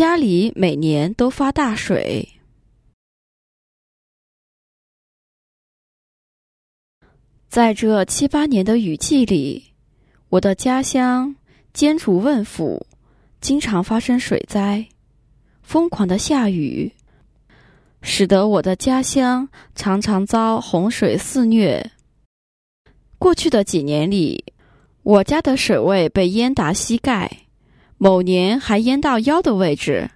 家里每年都发大水。在这七八年的雨季里，我的家乡艰楚问府经常发生水灾，疯狂的下雨，使得我的家乡常常遭洪水肆虐。过去的几年里，我家的水位被淹达膝盖，某年还淹到腰的位置。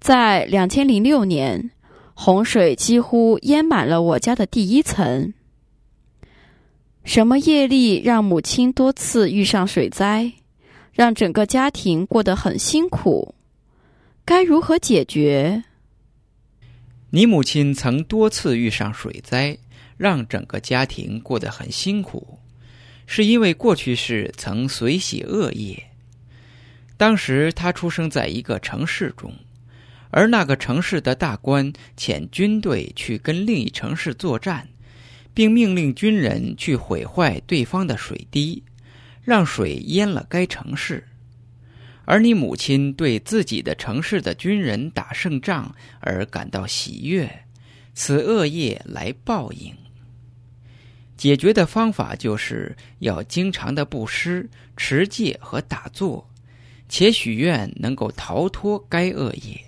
在两千零六年，洪水几乎淹满了我家的第一层。什么业力让母亲多次遇上水灾，让整个家庭过得很辛苦？该如何解决？你母亲曾多次遇上水灾，让整个家庭过得很辛苦，是因为过去世曾随喜恶业。当时他出生在一个城市中，而那个城市的大官遣军队去跟另一城市作战。并命令军人去毁坏对方的水滴，让水淹了该城市。而你母亲对自己的城市的军人打胜仗而感到喜悦，此恶业来报应。解决的方法就是要经常的布施、持戒和打坐，且许愿能够逃脱该恶业。